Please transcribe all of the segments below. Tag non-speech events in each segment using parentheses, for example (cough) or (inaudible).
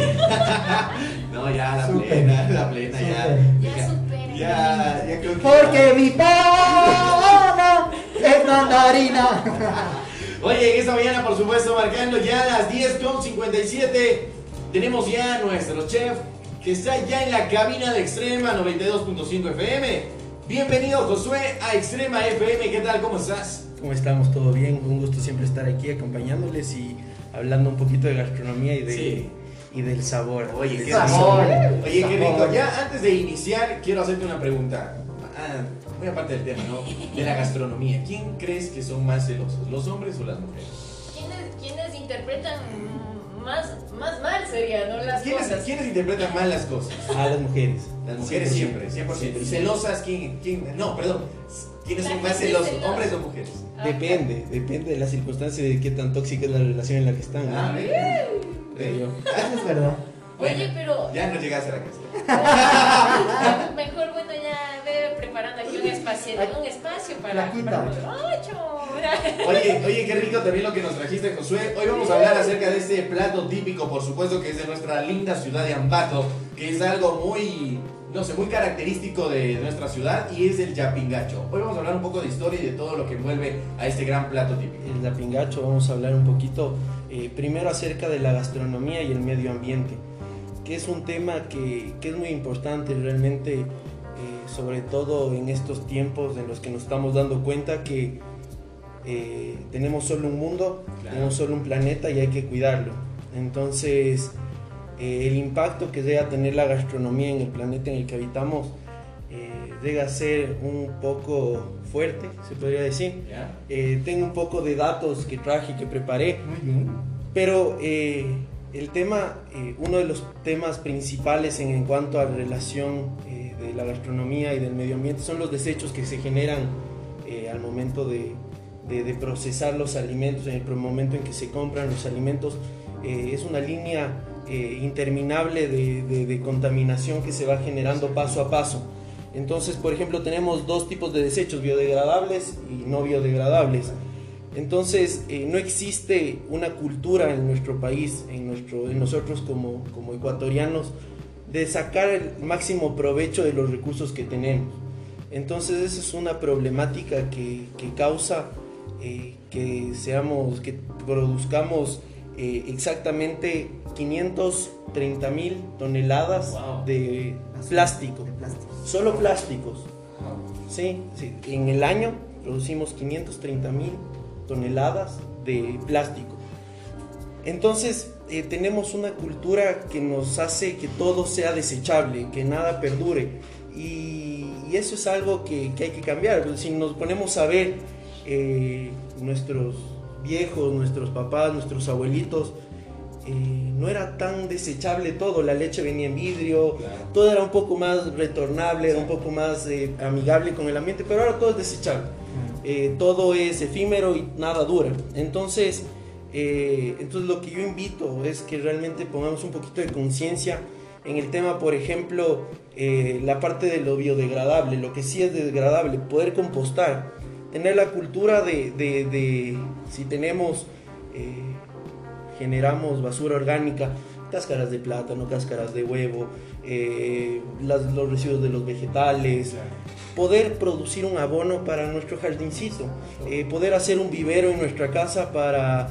(laughs) no, ya la plena, la plena, ya. Ya superen. Ya, ya creo que. Porque mi pana es mandarina. (laughs) Oye, en esta mañana, por supuesto, marcando ya las 10.57, tenemos ya a nuestro chef que está ya en la cabina de Extrema 92.5 FM. Bienvenido, Josué, a Extrema FM. ¿Qué tal? ¿Cómo estás? ¿Cómo estamos? ¿Todo bien? Un gusto siempre estar aquí acompañándoles y hablando un poquito de gastronomía y, de, Sí. Y del sabor. Oye, Del qué Sabor. rico. Oye, qué rico. Ya antes de iniciar, quiero hacerte una pregunta. Ah, muy aparte del tema, ¿no? De la gastronomía. ¿Quién crees que son más celosos, los hombres o las mujeres? ¿Quiénes, quiénes interpretan más, más mal sería, no las ¿Quiénes, cosas? quiénes interpretan mal las cosas? A las mujeres. Las mujeres siempre, 100%. ¿Y celosas quién? quién? No, perdón. ¿Quiénes son más celosos, celosa. hombres o mujeres? Ah, Depende, depende de la circunstancia de qué tan tóxica es la relación en la que están. ¿no? Ah, ¿ves? Eso es verdad. Oye, pero Ya no llegaste a la casa. (laughs) mejor bueno ya ve preparando aquí un espacio, un espacio para, ¡Ocho! (laughs) Oye, oye, qué rico también lo que nos trajiste, Josué. Hoy vamos a hablar acerca de este plato típico, por supuesto, que es de nuestra linda ciudad de Ambato, que es algo muy, no sé, muy característico de nuestra ciudad y es el yapingacho. Hoy vamos a hablar un poco de historia y de todo lo que envuelve a este gran plato típico. El lapingacho, vamos a hablar un poquito eh, primero acerca de la gastronomía y el medio ambiente, que es un tema que, que es muy importante realmente, eh, sobre todo en estos tiempos en los que nos estamos dando cuenta que eh, tenemos solo un mundo, Claro. tenemos solo un planeta y hay que cuidarlo. Entonces, el impacto que debe tener la gastronomía en el planeta en el que habitamos eh, debe ser un poco fuerte, se podría decir. Eh, tengo un poco de datos que traje y que preparé, Muy bien. pero eh, el tema, eh, uno de los temas principales en, en cuanto a la relación eh, de la gastronomía y del medio ambiente son los desechos que se generan eh, al momento de, de- de procesar los alimentos, en el momento en que se compran los alimentos. Eh, es una línea interminable de- de contaminación que se va generando paso a paso. Entonces, por ejemplo, tenemos dos tipos de desechos, biodegradables y no biodegradables. Entonces, eh, no existe una cultura en nuestro país, en, nuestro, en nosotros como, como ecuatorianos, de sacar el máximo provecho de los recursos que tenemos. Entonces, esa es una problemática que, que causa eh, que seamos, que produzcamos eh, exactamente 530 mil toneladas Wow. de plástico, De plástico. solo plásticos. Sí, sí, en el año producimos 530 mil toneladas de plástico. Entonces eh, tenemos una cultura que nos hace que todo sea desechable, que nada perdure. Y, y eso es algo que, que hay que cambiar. Si nos ponemos a ver eh, nuestros viejos, nuestros papás, nuestros abuelitos, eh, no era tan desechable todo. La leche venía en vidrio, Claro. todo era un poco más retornable, era un poco más eh, amigable con el ambiente, pero ahora todo es desechable. Eh, todo es efímero y nada dura. Entonces, eh, entonces lo que yo invito es que realmente pongamos un poquito de conciencia en el tema, por ejemplo, eh, la parte de lo biodegradable, lo que sí es degradable, poder compostar, tener la cultura de, de- de si tenemos, eh, generamos basura orgánica, cáscaras de plátano, cáscaras de huevo, eh, las- los residuos de los vegetales, poder producir un abono para nuestro jardincito, eh, poder hacer un vivero en nuestra casa para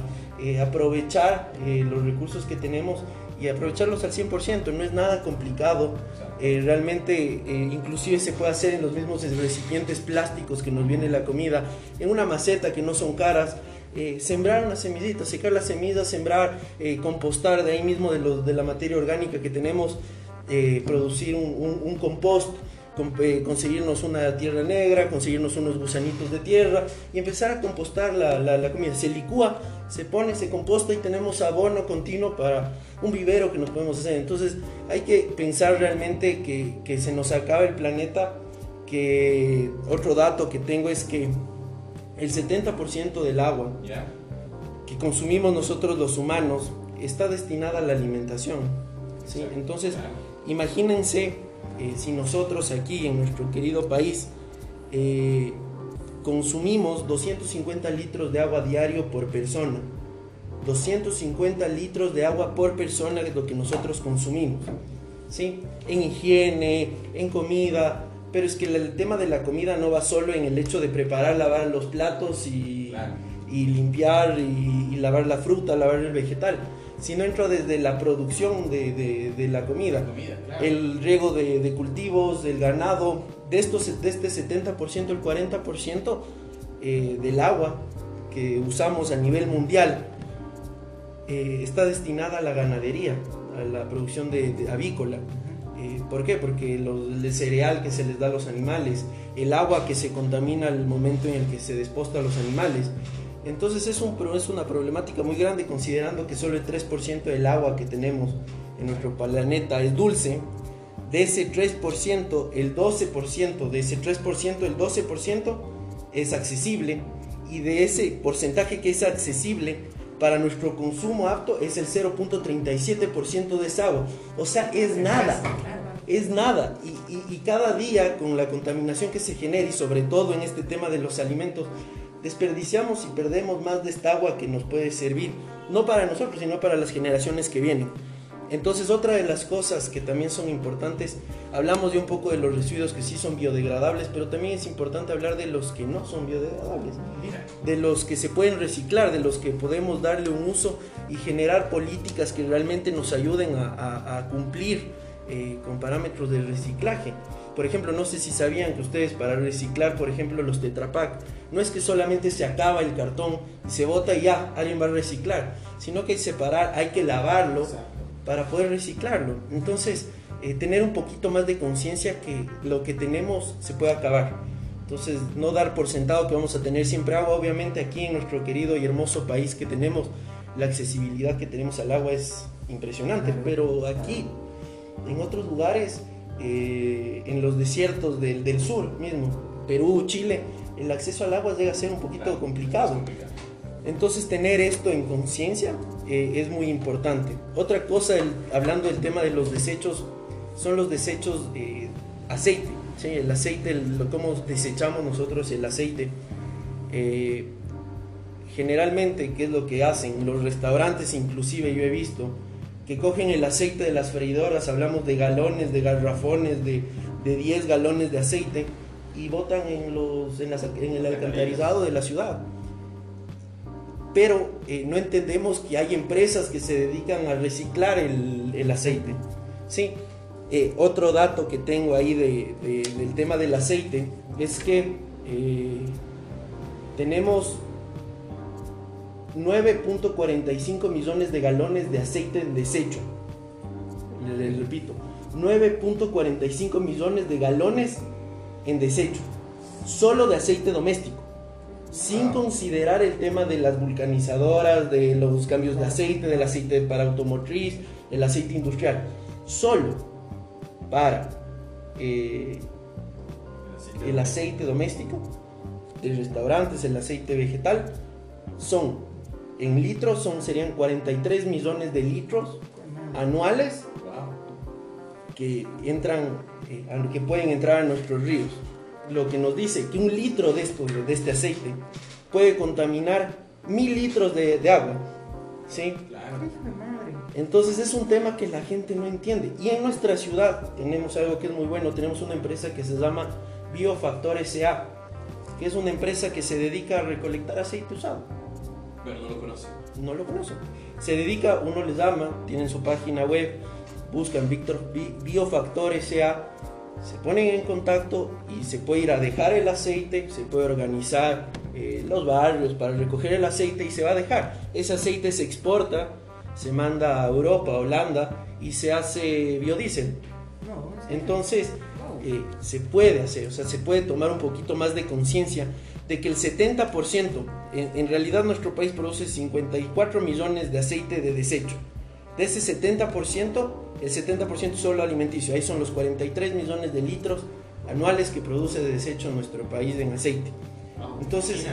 aprovechar los recursos que tenemos y aprovecharlos al 100%, no es nada complicado, eh, realmente eh, inclusive se puede hacer en los mismos recipientes plásticos que nos viene la comida, en una maceta que no son caras, eh, sembrar unas semillitas, secar las semillas, sembrar, compostar de ahí mismo de, de la materia orgánica que tenemos, producir un, compost, conseguirnos una tierra negra, conseguirnos unos gusanitos de tierra y empezar a compostar la, la- la comida. Se licúa, se pone, se composta y tenemos abono continuo para un vivero que nos podemos hacer. Entonces hay que pensar realmente que, que se nos acaba el planeta, que otro dato que tengo es que el 70% del agua que consumimos nosotros los humanos está destinada a la alimentación. ¿sí? Entonces, imagínense eh, si nosotros aquí en nuestro querido país eh, consumimos 250 litros de agua diario por persona. 250 litros de agua por persona de lo que nosotros consumimos. ¿sí? En higiene, en comida, pero es que el tema de la comida no va solo en el hecho de preparar, lavar los platos y, Claro. y limpiar y, y lavar la fruta, lavar el vegetal, sino entra desde la producción de, de- de la comida, La comida, claro. el riego de, de cultivos, del ganado, de, estos, de este 70%, el 40% eh, del agua que usamos a nivel mundial eh, está destinada a la ganadería, a la producción de, avícola. Eh, ¿Por qué? Porque lo- el cereal que se les da a los animales, el agua que se contamina al momento en el que se desposta a los animales. Entonces es, un, es una problemática muy grande considerando que solo el 3% del agua que tenemos en nuestro planeta es dulce. De ese 3%, el 12%, de ese 3%, el 12% es accesible y de ese porcentaje que es accesible para nuestro consumo apto es el 0.37% de esa agua. O sea, es nada. Es nada. Y, y- y cada día con la contaminación que se genera y sobre todo en este tema de los alimentos, desperdiciamos y perdemos más de esta agua que nos puede servir, no para nosotros, sino para las generaciones que vienen. Entonces otra de las cosas que también son importantes, hablamos de un poco de los residuos que sí son biodegradables, pero también es importante hablar de los que no son biodegradables de los que se pueden reciclar, de los que podemos darle un uso y generar políticas que realmente nos ayuden a cumplir eh, con parámetros de reciclaje. Por ejemplo, no sé si sabían que ustedes para reciclar, por ejemplo, los Tetra Pak, no es que solamente se acaba el cartón y se bota y ya, alguien va a reciclar, sino que hay que separar, hay que lavarlo exacto. para poder reciclarlo. Entonces, eh, tener un poquito más de conciencia que lo que tenemos se puede acabar. Entonces, no dar por sentado que vamos a tener siempre agua. Obviamente aquí en nuestro querido y hermoso país que tenemos, la accesibilidad que tenemos al agua es impresionante. Pero aquí, en otros lugares, eh, en los desiertos del, del sur mismo, Perú, Chile, el acceso al agua llega a ser un poquito Claro, complicado. complicado. Entonces tener esto en conciencia eh, es muy importante. Otra cosa, el- hablando del tema de los desechos, son los desechos de aceite. ¿sí? El aceite, el- cómo desechamos nosotros el aceite. Eh, generalmente, ¿qué es lo que hacen? Los restaurantes, inclusive yo he visto, que cogen el aceite de las freidoras, hablamos de galones, de garrafones, de, de 10 galones de aceite, y botan en, los, en, las- en el alcantarizado de la ciudad pero eh, no entendemos que hay empresas que se dedican a reciclar el, el aceite. Sí. Eh, otro dato que tengo ahí de- de- del tema del aceite es que eh, tenemos 9.45 millones de galones de aceite en desecho. Le, le repito, 9.45 millones de galones en desecho, solo de aceite doméstico sin considerar el tema de las vulcanizadoras, de los cambios de aceite, del aceite para automotriz, el aceite industrial. Solo para eh, el aceite doméstico, de restaurantes, el aceite vegetal, son en litros, son, serían 43 millones de litros anuales que entran, eh, que pueden entrar a nuestros ríos. Lo que nos dice que un litro de, esto, de este aceite puede contaminar mil litros de, de agua. ¿sí? Claro. Entonces es un tema que la gente no entiende. Y en nuestra ciudad tenemos algo que es muy bueno. Tenemos una empresa que se llama Biofactor SA, que es una empresa que se dedica a recolectar aceite usado Pero no lo conoce. no lo conocen. Se dedica, uno les llama, tienen su página web, buscan Víctor Bi- Biofactor SA, se ponen en contacto y se puede ir a dejar el aceite, se puede organizar eh, los barrios para recoger el aceite y se va a dejar. Ese aceite se exporta, se manda a Europa, a Holanda y se hace biodiesel. Entonces, eh, se puede hacer, o sea, se puede tomar un poquito más de conciencia de que el 70%, en, en realidad nuestro país produce 54 millones de aceite de desecho. De ese 70%, el 70% es solo alimenticio, ahí son los 43 millones de litros anuales que produce de desecho nuestro país en aceite. Entonces,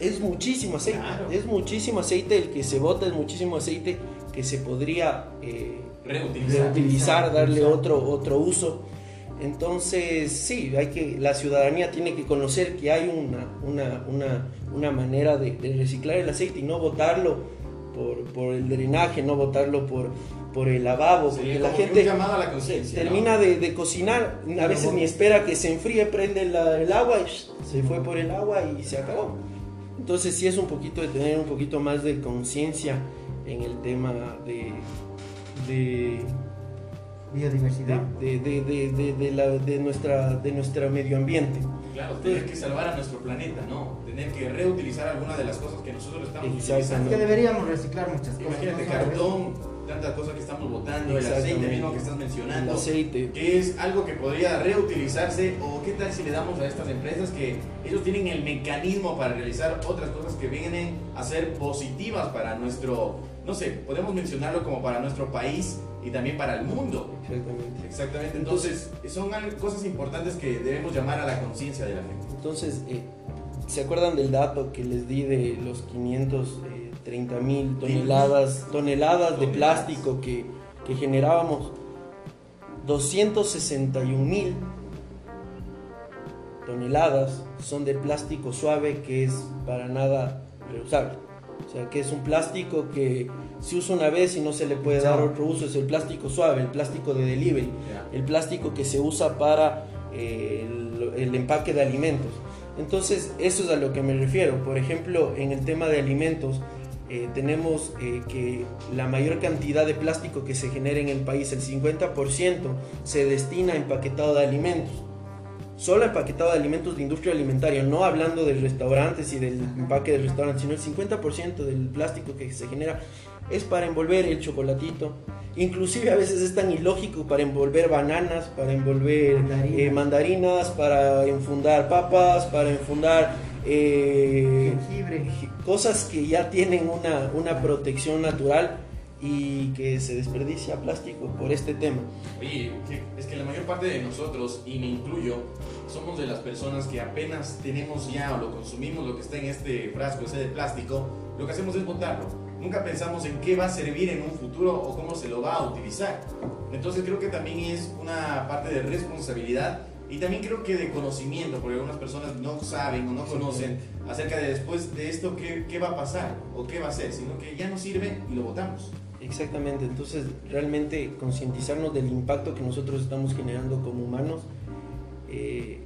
es muchísimo aceite, es muchísimo aceite el que se bota, es muchísimo aceite que se podría... eh, Reutilizar. reutilizar, darle otro, otro uso. Entonces, sí, hay que, la ciudadanía tiene que conocer que hay una, una, una, una manera de, de reciclar el aceite y no botarlo por, por el drenaje, no botarlo por, por el lavabo, Sí, porque la gente la termina ¿no? de, de cocinar, a veces ni espera que se enfríe, prende la- el agua y se fue por el agua y se acabó. Entonces sí es un poquito de tener un poquito más de conciencia en el tema de, de, Biodiversidad. de, de, de, de- de la- de nuestra, de nuestro medio ambiente. Claro, tener que salvar a nuestro planeta, ¿no? Tener que reutilizar algunas de las cosas que nosotros estamos utilizando. Que deberíamos reciclar muchas cosas. Imagínate ¿no? cartón, tantas cosas que estamos botando, el aceite mismo que estás El mencionando. aceite. que es algo que podría reutilizarse o qué tal si le damos a estas empresas que ellos tienen el mecanismo para realizar otras cosas que vienen a ser positivas para nuestro, no sé, podemos mencionarlo como para nuestro país y también para el mundo. Exactamente. Exactamente, entonces son cosas importantes que debemos llamar a la conciencia de la gente. Entonces, eh, ¿se acuerdan del dato que les di de los 530 mil toneladas, toneladas de plástico que, que generábamos? 261 mil toneladas son de plástico suave que es para nada reusable. O sea, que es un plástico que se usa una vez y no se le puede dar otro uso. Es el plástico suave, el plástico de delivery el plástico que se usa para eh, el, el empaque de alimentos. Entonces, eso es a lo que me refiero. Por ejemplo, en el tema de alimentos, eh, tenemos eh, que la mayor cantidad de plástico que se genera en el país, el 50%, se destina a empaquetado de alimentos. Solo empaquetado de alimentos de industria alimentaria, no hablando de restaurantes y del empaque de restaurantes, sino el 50% del plástico que se genera es para envolver el chocolatito. Inclusive a veces es tan ilógico para envolver bananas, para envolver Mandarinas. eh, mandarinas, para enfundar papas, para enfundar eh, Jengibre. cosas que ya tienen una, una protección natural y que se desperdicia plástico por este tema. Oye, es que la mayor parte de nosotros, y me incluyo, somos de las personas que apenas tenemos ya o lo consumimos, lo que está en este frasco ese de plástico, lo que hacemos es botarlo. Nunca pensamos en qué va a servir en un futuro o cómo se lo va a utilizar. Entonces creo que también es una parte de responsabilidad y también creo que de conocimiento, porque algunas personas no saben o no conocen acerca de después de esto qué, qué va a pasar o qué va a ser, sino que ya no sirve y lo botamos. Exactamente, entonces realmente concientizarnos del impacto que nosotros estamos generando como humanos. Eh,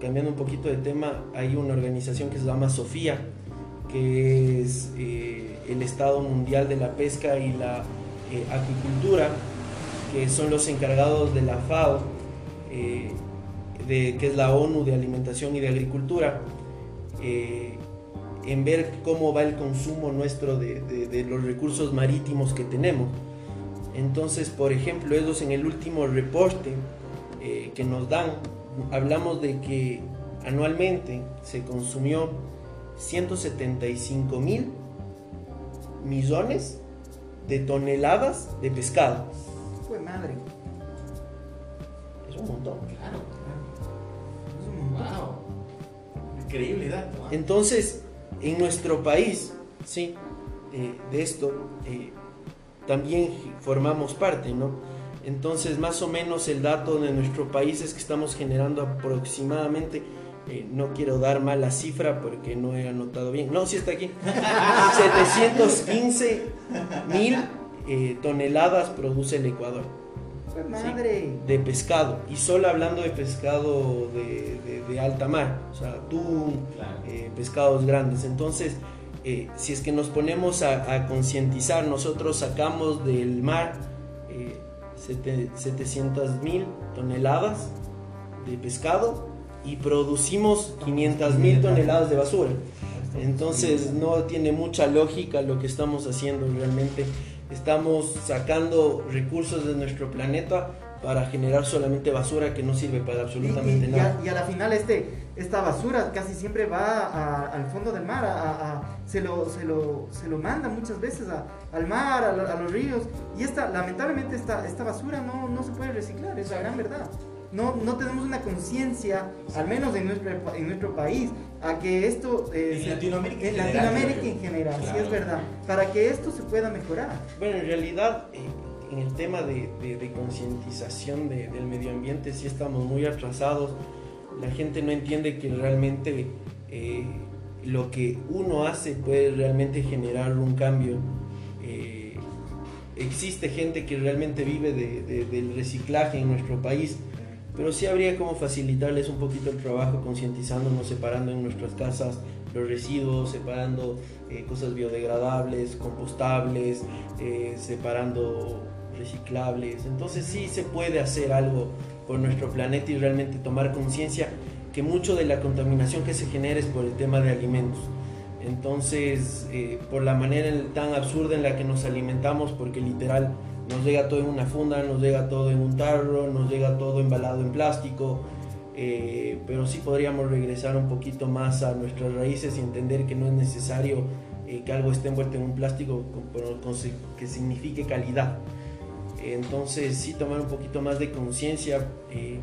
cambiando un poquito de tema, hay una organización que se llama Sofía, que es eh, el Estado Mundial de la Pesca y la eh, Acuicultura, que son los encargados de la FAO, eh, de, que es la ONU de Alimentación y de Agricultura. eh, en ver cómo va el consumo nuestro de, de- de los recursos marítimos que tenemos. Entonces, por ejemplo, ellos en el último reporte eh, que nos dan, hablamos de que anualmente se consumió 175 mil millones de toneladas de pescado. Fue madre. Es un montón. Claro. Es un montón. Wow. Increíble dato. Entonces, en nuestro país, sí, eh, de esto eh, también formamos parte, ¿no? Entonces, más o menos el dato de nuestro país es que estamos generando aproximadamente, eh, no quiero dar mala cifra porque no he anotado bien, no, sí está aquí, (laughs) 715 mil eh, toneladas produce el Ecuador madre. de pescado, y solo hablando de pescado de, de- de alta mar, o sea, atún, Claro. eh, pescados grandes. Entonces, eh, si es que nos ponemos a, a concientizar, nosotros sacamos del mar eh, 700 mil toneladas de pescado y producimos 500 mil toneladas de basura. Entonces no tiene mucha lógica lo que estamos haciendo realmente. Estamos sacando recursos de nuestro planeta para generar solamente basura que no sirve para absolutamente y, y nada. a, y a la final este, esta basura casi siempre va a- al fondo del mar, a- se, lo, se, lo, se lo manda muchas veces al mar, a los ríos. Y esta, lamentablemente esta, esta basura no, no se puede reciclar, es la gran verdad. No, no tenemos una conciencia, al menos en nuestro, en nuestro país, a que esto... eh, En Latinoamérica en en general, Latinoamérica en sí es verdad. Para que esto se pueda mejorar. Bueno, en realidad, eh, en el tema de, de- de concientización de- del medio ambiente, sí estamos muy atrasados. La gente no entiende que realmente eh, lo que uno hace puede realmente generar un cambio eh, existe gente que realmente vive de- de- del reciclaje en nuestro país, pero sí habría como facilitarles un poquito el trabajo, concientizándonos, separando en nuestras casas los residuos, separando eh, cosas biodegradables, compostables, eh, separando reciclables. Entonces sí se puede hacer algo por nuestro planeta y realmente tomar conciencia que mucho de la contaminación que se genera es por el tema de alimentos. Entonces, eh, por la manera tan absurda en la que nos alimentamos, porque literal nos llega todo en una funda, nos llega todo en un tarro, nos llega todo embalado en plástico, eh, pero sí podríamos regresar un poquito más a nuestras raíces y entender que no es necesario eh, que algo esté envuelto en un plástico con- con- que signifique calidad. Entonces sí tomar un poquito más de conciencia. eh,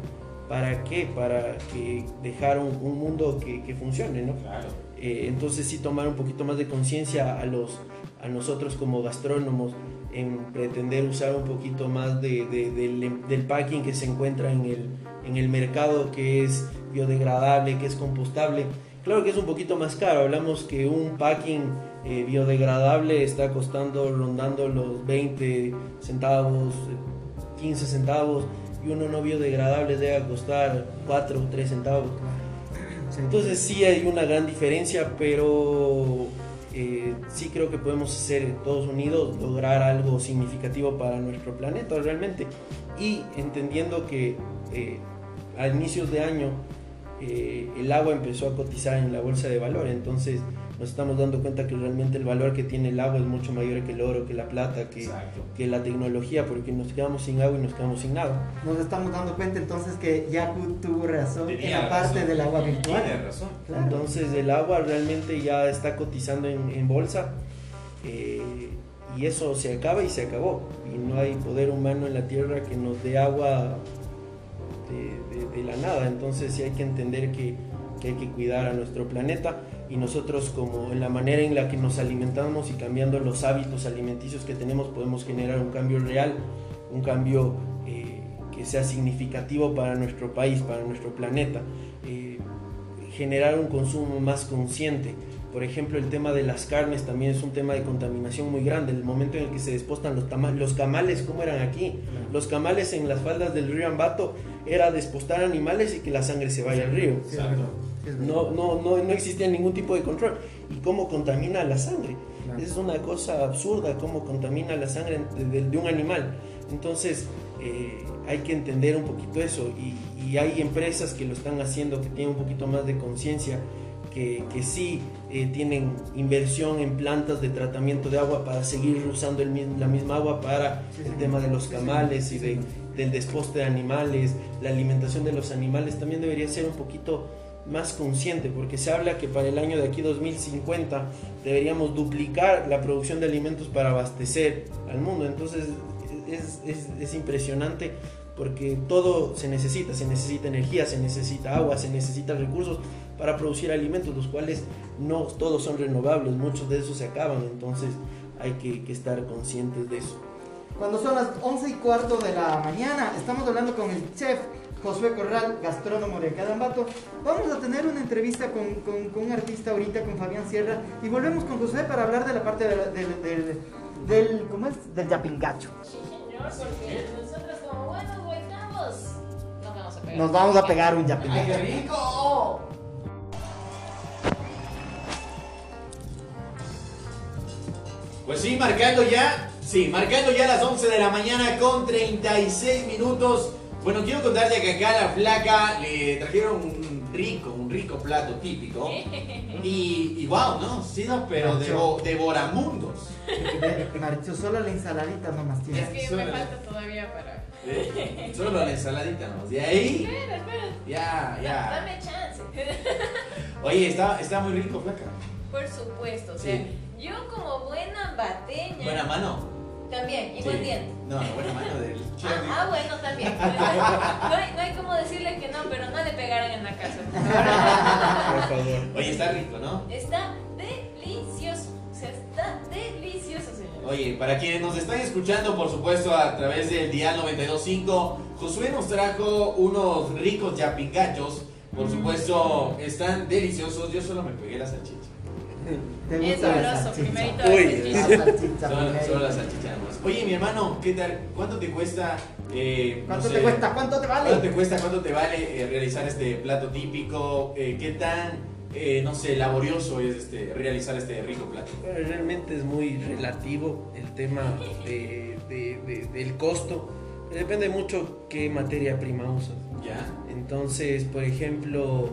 ¿Para qué? Para que dejar un, un mundo que, que funcione, ¿no? Claro. Entonces sí tomar un poquito más de conciencia a, los, a nosotros como gastrónomos en pretender usar un poquito más de, de- del, del packing que se encuentra en el, en el mercado que es biodegradable, que es compostable. Claro que es un poquito más caro, hablamos que un packing eh, biodegradable está costando rondando los 20 centavos, eh, 15 centavos y uno no biodegradable debe costar 4 o 3 centavos. Entonces sí hay una gran diferencia, pero eh, sí creo que podemos hacer todos unidos, lograr algo significativo para nuestro planeta realmente. Y entendiendo que eh, a inicios de año eh, el agua empezó a cotizar en la bolsa de valor, entonces nos estamos dando cuenta que realmente el valor que tiene el agua es mucho mayor que el oro, que la plata, que, que la tecnología, porque nos quedamos sin agua y nos quedamos sin nada. Nos estamos dando cuenta entonces que Yaku tuvo razón en Tenía la parte razón. del agua virtual. Tienes razón. Claro. Entonces el agua realmente ya está cotizando en, en bolsa eh, y eso se acaba y se acabó. Y no hay poder humano en la tierra que nos dé agua de, de- de la nada. Entonces sí hay que entender que, que hay que cuidar a nuestro planeta y nosotros como en la manera en la que nos alimentamos y cambiando los hábitos alimenticios que tenemos podemos generar un cambio real, un cambio eh, que sea significativo para nuestro país, para nuestro planeta. Eh, generar un consumo más consciente. Por ejemplo, el tema de las carnes también es un tema de contaminación muy grande. El momento en el que se despostan los, los camales, como eran aquí? Los camales en las faldas del río Ambato era despostar animales y que la sangre se vaya al río. Exacto. No, no, no, no existía ningún tipo de control. ¿Y cómo contamina la sangre? Claro. Es una cosa absurda cómo contamina la sangre de, de- de un animal. Entonces eh, hay que entender un poquito eso y, y hay empresas que lo están haciendo, que tienen un poquito más de conciencia, que, que sí eh, tienen inversión en plantas de tratamiento de agua para seguir usando el la misma agua para Sí, el sí. tema de los camales Sí, y de, del desposte de animales, la alimentación de los animales también debería ser un poquito más consciente, porque se habla que para el año de aquí 2050 deberíamos duplicar la producción de alimentos para abastecer al mundo. Entonces es, es- es impresionante porque todo se necesita, se necesita energía, se necesita agua, se necesitan recursos para producir alimentos, los cuales no todos son renovables, muchos de esos se acaban, entonces hay que, que estar conscientes de eso. Cuando son las 11 y cuarto de la mañana, estamos hablando con el chef Josué Corral, gastrónomo de acá de Ambato. Vamos a tener una entrevista con, un artista ahorita, con Fabián Sierra, y volvemos con Josué para hablar de la parte del, del, del- ¿cómo es? Del yapingacho. Sí, señor, porque nosotros como buenos huecamos nos vamos a pegar. Nos vamos a pegar un ¡Ay, yapingacho. qué rico! Pues sí, marcando ya, sí, marcando ya las 11 de la mañana con 36 minutos. Bueno, quiero contarte que acá a la flaca le trajeron un rico, un rico plato típico. Y, y wow, ¿no? Sí, no, pero devo- devoramundos. Maricho, solo la ensaladita nomás Es tiene. que me Suena. falta todavía para. Eh, Solo la ensaladita, ¿no? De ahí, Espera, espera. ya, ya. Dame chance. (laughs) Oye, está, está muy rico, flaca. Por supuesto, o sea, Sí. yo como buena bateña. Buena mano. También, y buen Sí. diente. No, buena mano del chef. Ah, ah, bueno, también. (laughs) No hay, no hay como decirle que no, pero no le pegaran en la casa. Por favor. Oye, está rico, ¿no? Está delicioso. O sea, está delicioso, señor. Oye, para quienes nos están escuchando, por supuesto, a través del Dial 92.5, Josué nos trajo unos ricos yapingachos. Por supuesto, están deliciosos. Yo solo me pegué la salchicha. Te Es gusta la sabroso, primerito Uy, Solo, la salchicha. Oye, mi hermano, ¿qué tal? ¿Cuánto te cuesta? eh, no ¿Cuánto sé, te cuesta? ¿Cuánto te vale? ¿Cuánto te cuesta? ¿Cuánto te vale eh, realizar este plato típico? Eh, ¿Qué tan, eh, no sé, laborioso es este, realizar este rico plato? Bueno, realmente es muy relativo el tema de- de- de- del costo. Depende mucho qué materia prima usas. ¿Ya? Entonces, por ejemplo,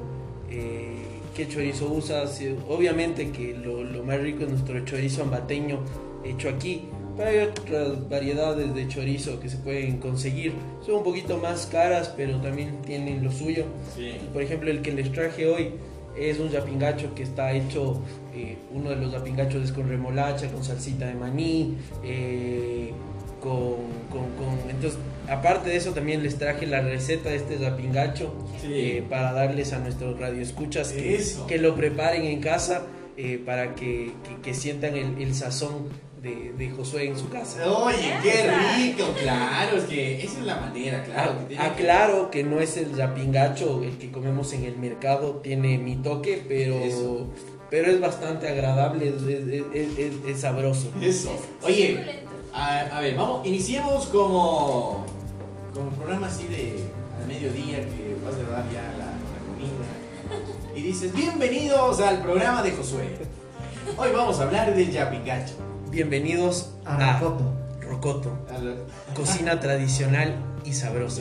eh, ¿qué chorizo usas? Eh, Obviamente que lo, lo más rico es nuestro chorizo ambateño hecho aquí. Pero hay otras variedades de chorizo que se pueden conseguir. Son un poquito más caras, pero también tienen lo suyo. Sí. Por ejemplo, el que les traje hoy es un yapingacho que está hecho, eh, uno de los yapingachos es con remolacha, con salsita de maní, eh, con, con- con- Entonces, aparte de eso, también les traje la receta de este yapingacho Sí. eh, para darles a nuestros radioescuchas que, Eso. que lo preparen en casa eh, para que, que- que sientan el, el sazón de, de Josué en su casa. Oye, qué rico, claro, es que esa es la manera, claro. que tiene que- Aclaro que no es el yapingacho el que comemos en el mercado, tiene mi toque, pero, Eso. pero es bastante agradable, es, es- es- es- es sabroso. Eso. Oye, a, a ver, vamos, iniciemos como, como un programa así de al mediodía que vas a dar ya la, la comida. Y dices, bienvenidos al programa de Josué. Hoy vamos a hablar del yapingacho. Bienvenidos A a Rocoto. Rocoto, A la- cocina tradicional y sabrosa.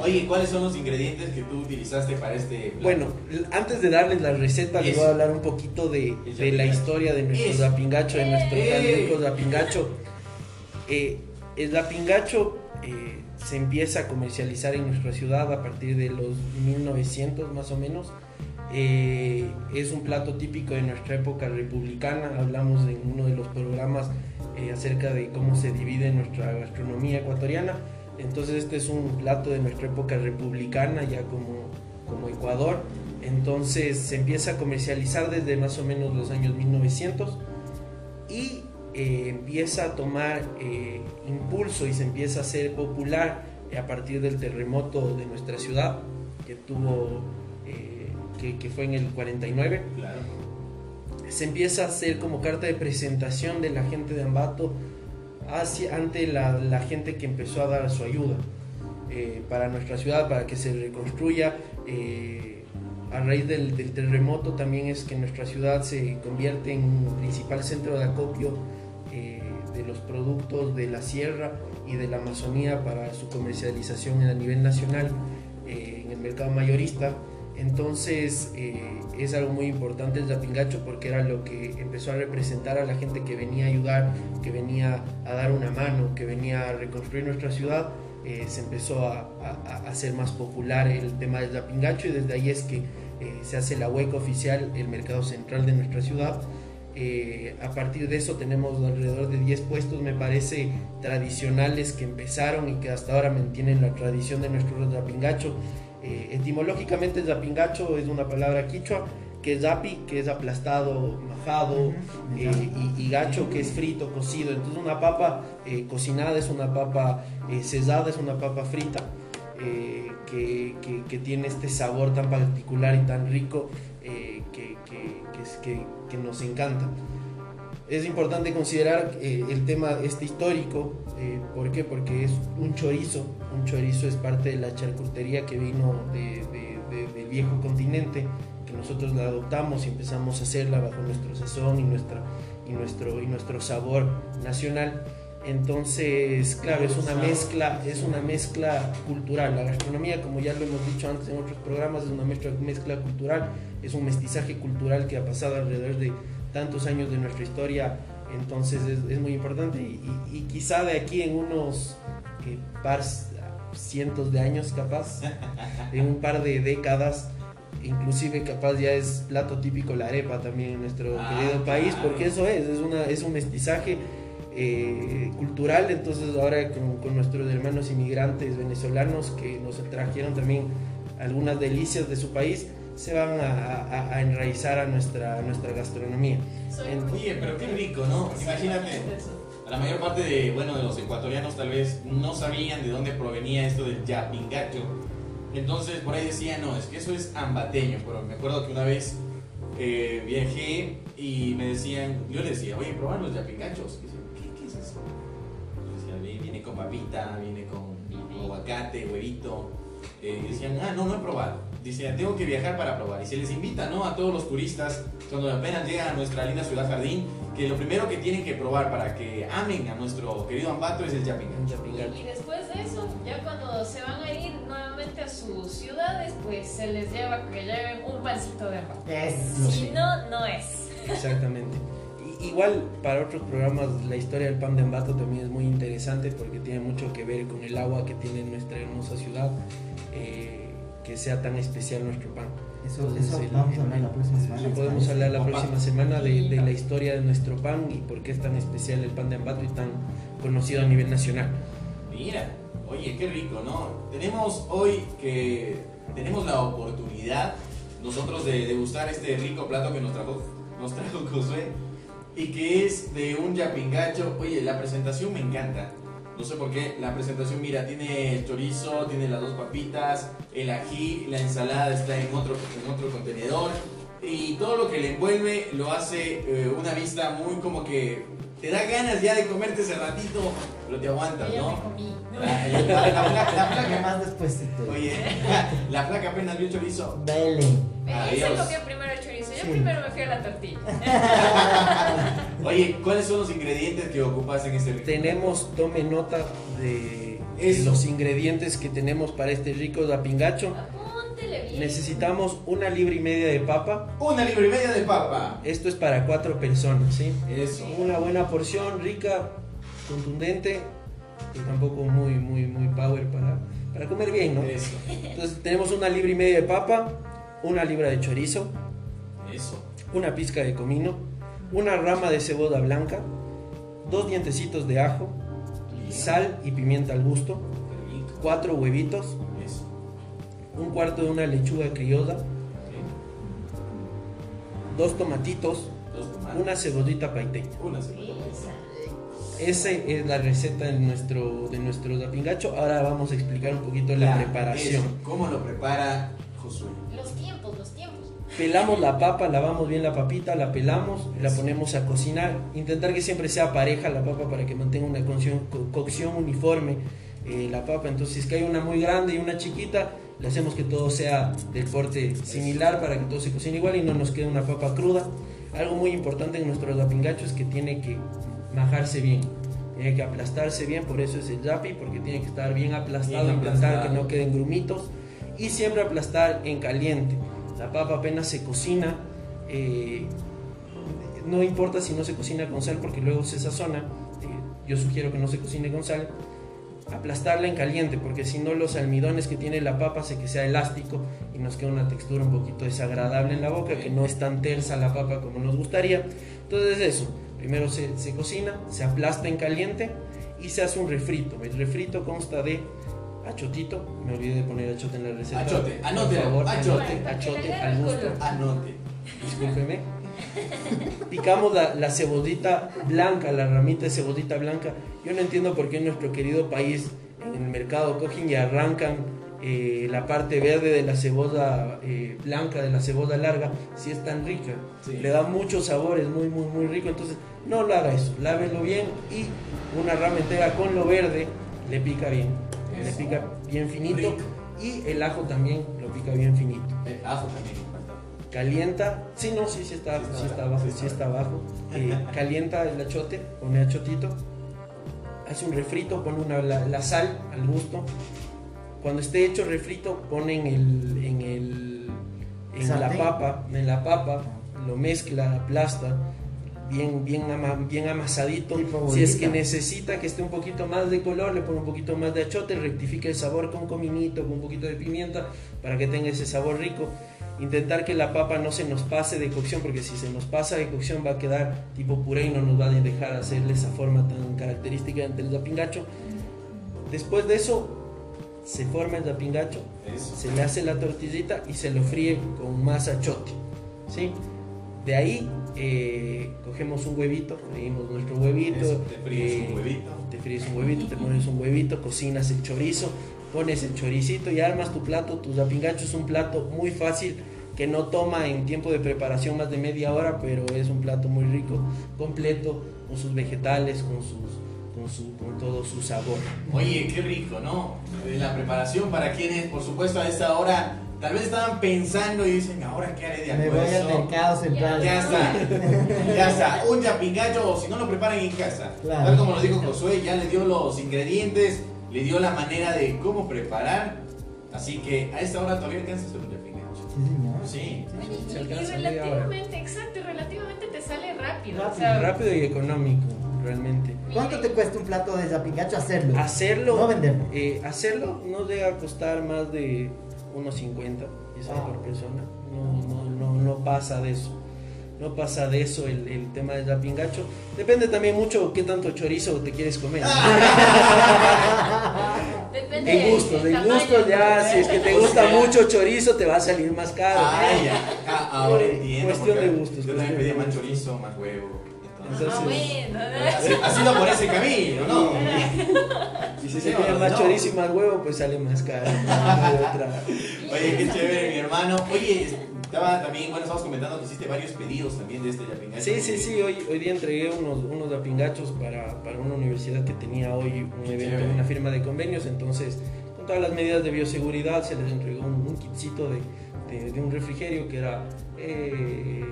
Oye, ¿cuáles son los ingredientes que tú utilizaste para este plato? Bueno, antes de darles la receta, les voy a hablar un poquito de, la historia de nuestro Eso. zapingacho, de nuestro tan ¡Eh! rico zapingacho. Eh, el zapingacho eh, se empieza a comercializar en nuestra ciudad a partir de los 1900 más o menos. Eh, es un plato típico de nuestra época republicana. Hablamos en uno de los programas eh, acerca de cómo se divide nuestra gastronomía ecuatoriana. Entonces este es un plato de nuestra época republicana, ya como, como Ecuador. Entonces se empieza a comercializar desde más o menos los años 1900 y eh, empieza a tomar eh, impulso y se empieza a hacer popular a partir del terremoto de nuestra ciudad que tuvo, eh, que, que fue en el 49 Claro. se empieza a hacer como carta de presentación de la gente de Ambato hacia, ante la, la gente que empezó a dar su ayuda eh, para nuestra ciudad, para que se reconstruya. eh, a raíz del, del terremoto también es que nuestra ciudad se convierte en un principal centro de acopio eh, de los productos de la sierra y de la Amazonía para su comercialización a nivel nacional eh, en el mercado mayorista. Entonces eh, es algo muy importante el Zapingacho porque era lo que empezó a representar a la gente que venía a ayudar, que venía a dar una mano, que venía a reconstruir nuestra ciudad. Eh, se empezó a, hacer más popular el tema del Zapingacho y desde ahí es que eh, se hace la hueca oficial, el mercado central de nuestra ciudad. A partir de eso tenemos alrededor de 10 puestos, me parece, tradicionales que empezaron y que hasta ahora mantienen la tradición de nuestro zapingacho. Eh, etimológicamente zapingacho es una palabra quichua, que es zapi, que es aplastado, majado, eh, y, y gacho, que es frito, cocido. Entonces una papa eh, cocinada es una papa eh, cesada, es una papa frita. que, que- que tiene este sabor tan particular y tan rico que nos encanta. Es importante considerar eh, el tema este histórico, eh, ¿por qué? Porque es un chorizo, un chorizo es parte de la charcutería que vino de- de- de- del viejo continente, que nosotros la adoptamos y empezamos a hacerla bajo nuestro sazón y, nuestra, y, nuestro, y nuestro sabor nacional. Entonces, claro, es una mezcla, es una mezcla cultural. La gastronomía, como ya lo hemos dicho antes en otros programas, es una mezcla, mezcla cultural, es un mestizaje cultural que ha pasado alrededor de tantos años de nuestra historia. Entonces es, es muy importante y, y- y quizá de aquí en unos eh, par, cientos de años capaz, en un par de décadas, inclusive capaz ya es plato típico la arepa también en nuestro Ah, querido país, claro. porque eso es, es, una, es un mestizaje eh, cultural, entonces ahora con, con nuestros hermanos inmigrantes venezolanos que nos trajeron también algunas delicias de su país, se van a, a- a enraizar a nuestra, a nuestra gastronomía. En- Oye, pero qué rico, ¿no? Imagínate. La mayor parte de, bueno, de los ecuatorianos tal vez no sabían de dónde provenía esto del yapingacho. Entonces por ahí decían, no, es que eso es ambateño. Pero me acuerdo que una vez eh, viajé y me decían, yo les decía, oye, probar los yapingachos. Y decían, ¿qué, qué es eso? Yo decía, "Ve, viene con papita, viene con aguacate, huevito. Eh, y decían, ah, no, no he probado. Decían, tengo que viajar para probar. Y se les invita, ¿no? A todos los turistas, cuando apenas llegan a nuestra linda ciudad jardín, que lo primero que tienen que probar para que amen a nuestro querido Ambato es el yapingacho. Y después de eso, ya cuando se van a ir nuevamente a sus ciudades, pues se les lleva que lleven un pancito de arroz. Eso. Si no, no es. Exactamente. Igual para otros programas la historia del pan de Ambato también es muy interesante porque tiene mucho que ver con el agua que tiene nuestra hermosa ciudad, eh, que sea tan especial nuestro pan. Eso, Entonces, eso el- vamos a hablar la próxima semana. ¿les podemos hablar la próxima semana de, de la historia de nuestro pan y por qué es tan especial el pan de Ambato y tan conocido a nivel nacional. Mira, oye, qué rico, ¿no? Tenemos hoy que tenemos la oportunidad nosotros de degustar este rico plato que nos trajo, nos trajo Josué y que es de un yapingacho. Oye, la presentación me encanta. No sé por qué, la presentación, mira, tiene el chorizo, tiene las dos papitas, el ají, la ensalada está en otro, en otro contenedor y todo lo que le envuelve lo hace eh, una vista muy como que te da ganas ya de comerte ese ratito, pero te aguantas, Yo ya ¿no? me comí. (laughs) La, la- la- la flaca, más despuésito. oye, (laughs) la flaca apenas vio chorizo. Dale. Adiós. Yo primero me fui a la tortilla. (laughs) Oye, ¿cuáles son los ingredientes que ocupas en este rico? Tenemos, tome nota de, de los ingredientes que tenemos para este rico zapingacho. Apúntele bien. Necesitamos una libra y media de papa. Una libra y media de papa. Esto es para cuatro personas, ¿sí? Eso. Una buena porción, rica, contundente y tampoco muy, muy, muy power para, para comer bien, ¿no? Eso. Entonces tenemos una libra y media de papa, una libra de chorizo, Eso. una pizca de comino, una rama de cebolla blanca, dos dientecitos de ajo, sal y pimienta al gusto, cuatro huevitos, Eso. un cuarto de una lechuga criolla, dos tomatitos, Dos una cebollita paiteña. Una. Esa es la receta de nuestro, de nuestro zapingacho. Ahora vamos a explicar un poquito la preparación. eso. ¿Cómo lo prepara Josué? Los tiempos, los tiempos. Pelamos la papa, lavamos bien la papita, la pelamos, la ponemos a cocinar. Intentar que siempre sea pareja la papa para que mantenga una cocción, co- cocción uniforme eh, la papa. Entonces, si es que hay una muy grande y una chiquita, le hacemos que todo sea del corte similar para que todo se cocine igual y no nos quede una papa cruda. Algo muy importante en nuestro zapingacho es que tiene que majarse bien. Tiene que aplastarse bien, por eso es el zapi, porque tiene que estar bien aplastado, Bien intentar que no queden grumitos y siempre aplastar en caliente. La papa apenas se cocina, eh, no importa si no se cocina con sal porque luego se sazona, eh, yo sugiero que no se cocine con sal, aplastarla en caliente porque si no los almidones que tiene la papa hace que sea elástico y nos queda una textura un poquito desagradable en la boca, que no es tan tersa la papa como nos gustaría. Entonces eso, primero se, se cocina, se aplasta en caliente y se hace un refrito. El refrito consta de achotito, me olvidé de poner achote en la receta. Achote, anote, por favor, achote. anote, achote al gusto. Anote. Discúlpeme. Picamos la, la cebollita blanca, la ramita de cebollita blanca. Yo no entiendo por qué en nuestro querido país, en el mercado, cogen y arrancan eh, la parte verde de la cebolla eh, blanca, de la cebolla larga, si es tan rica. Sí. Le da mucho sabor, es muy, muy, muy rico. Entonces, no lo haga eso. Lávelo bien y una rama entera con lo verde le pica bien. Le Eso. pica bien finito. Y el ajo también lo pica bien finito Eh, ajo también. calienta, sí, no, sí, sí está, Sí está sí está abajo, abajo, sí está abajo, Eh, calienta el achote, pone achotito, hace un refrito, pone una, la, la sal al gusto, cuando esté hecho el refrito, pone en el, en el, en la papa, en la papa, lo mezcla, aplasta, bien, bien, ama- bien amasadito, si es que necesita que esté un poquito más de color, le pone un poquito más de achote, rectifica el sabor con cominito, con un poquito de pimienta, para que tenga ese sabor rico. Intentar que la papa no se nos pase de cocción, porque si se nos pasa de cocción va a quedar tipo puré y no nos va a dejar hacerle esa forma tan característica del zapingacho. Después de eso, se forma el zapingacho, se le hace la tortillita y se lo fríe con más achote. ¿sí? De ahí eh, cogemos un huevito, freímos nuestro huevito. Eso, te fríes eh, un huevito. te fríes un huevito, te pones un huevito, cocinas el chorizo, pones el choricito y armas tu plato. Tu zapingacho es un plato muy fácil que no toma en tiempo de preparación más de media hora, pero es un plato muy rico, completo, con sus vegetales, con sus con, su, con todo su sabor. Oye, qué rico, ¿no? La preparación para quienes, por supuesto, a esta hora tal vez estaban pensando y dicen, ¿ahora qué haré de Me voy al almuerzo? mercado central. Ya está, ya está. Un yapingacho, o si no lo preparan en casa. Claro. Tal como lo dijo Josué, ya le dio los ingredientes, le dio la manera de cómo preparar. Así que a esta hora todavía alcanza a hacer un yapingacho. Sí, señor. Sí. Se y- y, alcanza hora. relativamente, exacto, y relativamente te sale rápido. Rápido. O sea, Rápido y económico, realmente. ¿Cuánto te cuesta un plato de zapingacho hacerlo? Hacerlo, No venderlo. eh, hacerlo no a costar más de unos 50 quizás Ah. por persona. No, no, no, no pasa de eso. No pasa de eso el, el tema del zapingacho. Depende también mucho qué tanto chorizo te quieres comer. (laughs) depende En del- gustos, tamaño. gustos ya, si es que te (laughs) O gusta sea- mucho chorizo te va a salir más caro. Ah, ya. (laughs) Ah, ahora entiendo. Cuestión de gustos, Yo también pedí de más chorizo, más huevo. Entonces, Ah, bueno. ha ha sido por ese camino, ¿no? (laughs) Y si se o tiene más no. chorizo y más huevo, pues sale más caro. No. (laughs) Oye, qué chévere, mi hermano. Oye, estaba también, bueno, estabas comentando que hiciste varios pedidos también de este yapingacho. Sí, sí, sí, hoy, hoy día entregué unos, unos apingachos para, para una universidad que tenía hoy un evento, Chévere. una firma de convenios, entonces con todas las medidas de bioseguridad se les entregó un, un kitcito de, de- de un refrigerio que era eh,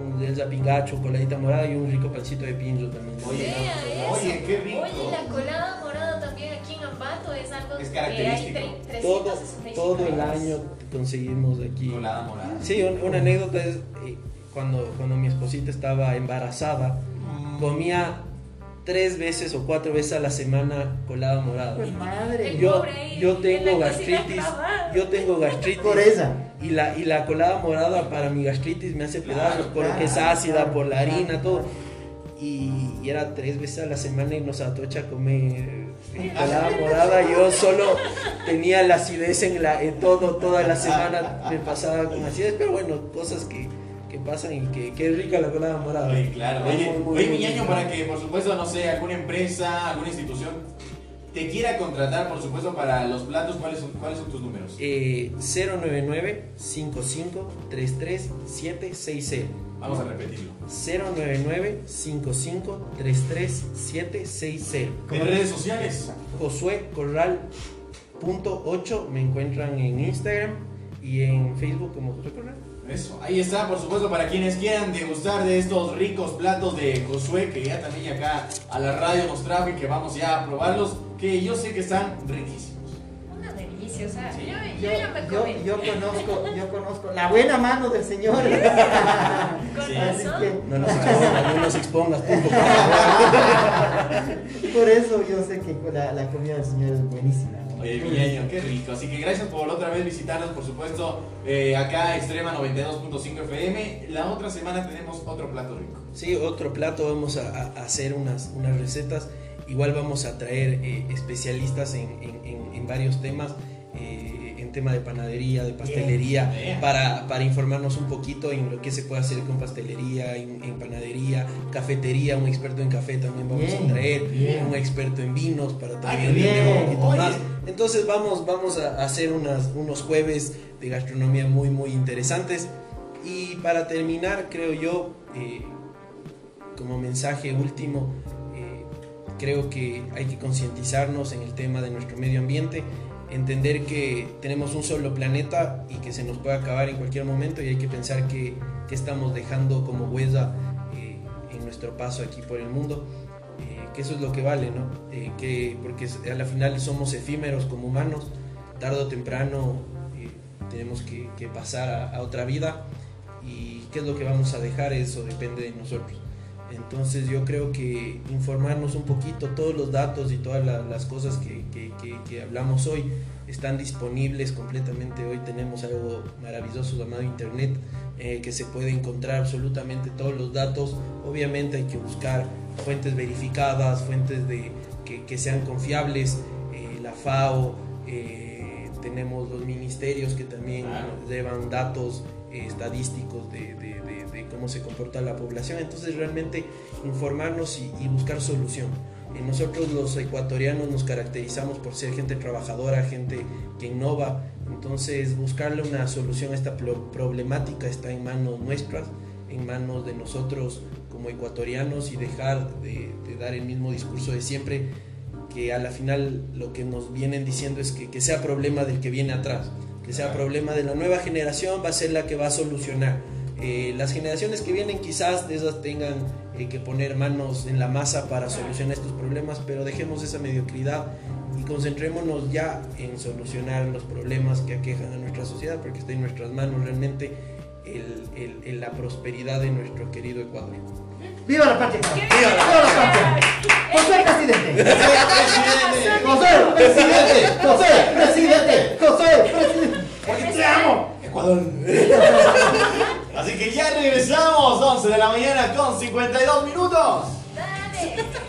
un del zapingacho, coladita morada y un rico pancito de pincho también. Oye, no, oye, qué rico. Oye, la colada morada también aquí en Ambato es algo Es que hay característico. Todo, 365 todo el año conseguimos aquí. Colada morada. Sí, un- una anécdota es eh, cuando, cuando mi esposita estaba embarazada, comía tres veces o cuatro veces a la semana colada morada. Pues madre. Yo, yo en tengo gastritis, yo tengo gastritis Por esa. y la, y la colada morada para mi gastritis me hace pedazos Claro, porque claro, es ácida, claro, por la harina, claro, todo. Y, y era tres veces a la semana y nos atocha a comer colada (laughs) morada. Yo solo tenía la acidez en, la, en todo, toda la semana me pasaba con acidez, pero bueno, cosas que, que pasan y que, que rica la colada morada. Oye, claro. Oye, muy, muy, oye, muy mi rica. para que, por supuesto, no sé, alguna empresa, alguna institución te quiera contratar, por supuesto, para los platos, ¿cuáles son, cuáles son tus números? Eh, 099 55 33 760 Vamos a repetirlo. 099 55 33 760 En redes sociales. Josué Corral punto 8 me encuentran en Instagram y en Facebook como Josué Corral. Eso, ahí está, por supuesto, para quienes quieran degustar de estos ricos platos de Josué, que ya también acá a la radio nos trajo y que vamos ya a probarlos, que yo sé que están riquísimos. Una delicia, o sea, Sí. yo, Yo, yo ya me yo, comí. yo conozco, yo conozco la buena mano del Señor. (laughs) Con Sí. Que No nos expongas, no nos expongas, punto, por favor. (laughs) por eso yo sé que la, la comida del Señor es buenísima. Oye, mi ñaño, qué rico. Así que gracias por otra vez visitarnos, por supuesto, eh, acá Extrema 92.5 FM. La otra semana tenemos otro plato rico. Sí, otro plato, vamos a, a hacer unas, unas recetas. Igual vamos a traer eh, especialistas en, en- en- en varios temas, eh, en tema de panadería, de pastelería, Bien. para, para informarnos un poquito en lo que se puede hacer con pastelería, en, en panadería, cafetería, un experto en café también vamos Bien, a traer, bien. un experto en vinos para Ah, también entender un poquito Oye. más. Entonces vamos, vamos a hacer unas, unos jueves de gastronomía muy, muy interesantes. Y para terminar, creo yo, eh, como mensaje último, eh, creo que hay que concientizarnos en el tema de nuestro medio ambiente, entender que tenemos un solo planeta y que se nos puede acabar en cualquier momento y hay que pensar que, que estamos dejando como huella eh, en nuestro paso aquí por el mundo. eh, que eso es lo que vale, ¿no? Eh, que, porque a la final somos efímeros como humanos, tarde o temprano eh, tenemos que, que pasar a, a otra vida y qué es lo que vamos a dejar, eso depende de nosotros. Entonces yo creo que informarnos un poquito, todos los datos y todas la- las cosas que, que- que- que hablamos hoy están disponibles completamente. Hoy tenemos algo maravilloso llamado Internet, eh, que se puede encontrar absolutamente todos los datos. Obviamente hay que buscar fuentes verificadas, fuentes de, que, que sean confiables, eh, la FAO, eh, tenemos los ministerios que también Claro. llevan datos estadísticos de, de- de- de cómo se comporta la población. Entonces realmente informarnos y, y buscar solución. Eh, nosotros los ecuatorianos nos caracterizamos por ser gente trabajadora, gente que innova. Entonces, buscarle una solución a esta pro- problemática está en manos nuestras, en manos de nosotros como ecuatorianos y dejar de, de dar el mismo discurso de siempre, que a la final lo que nos vienen diciendo es que, que sea problema del que viene atrás, que sea problema de la nueva generación, va a ser la que va a solucionar. Eh, las generaciones que vienen quizás de esas tengan eh, que poner manos en la masa para solucionar estos problemas, pero dejemos esa mediocridad y concentrémonos ya en solucionar los problemas que aquejan a nuestra sociedad, porque está en nuestras manos realmente el- el- el- la prosperidad de nuestro querido Ecuador. ¡Viva la patria! ¡Qué ¡Viva la patria! ¡José presidente! ¡Presidente! ¡José presidente! ¡José presidente! ¡José presidente! Porque te amo, Ecuador. (laughs) Así que ya regresamos, 11 de la mañana con 52 minutos. Dale.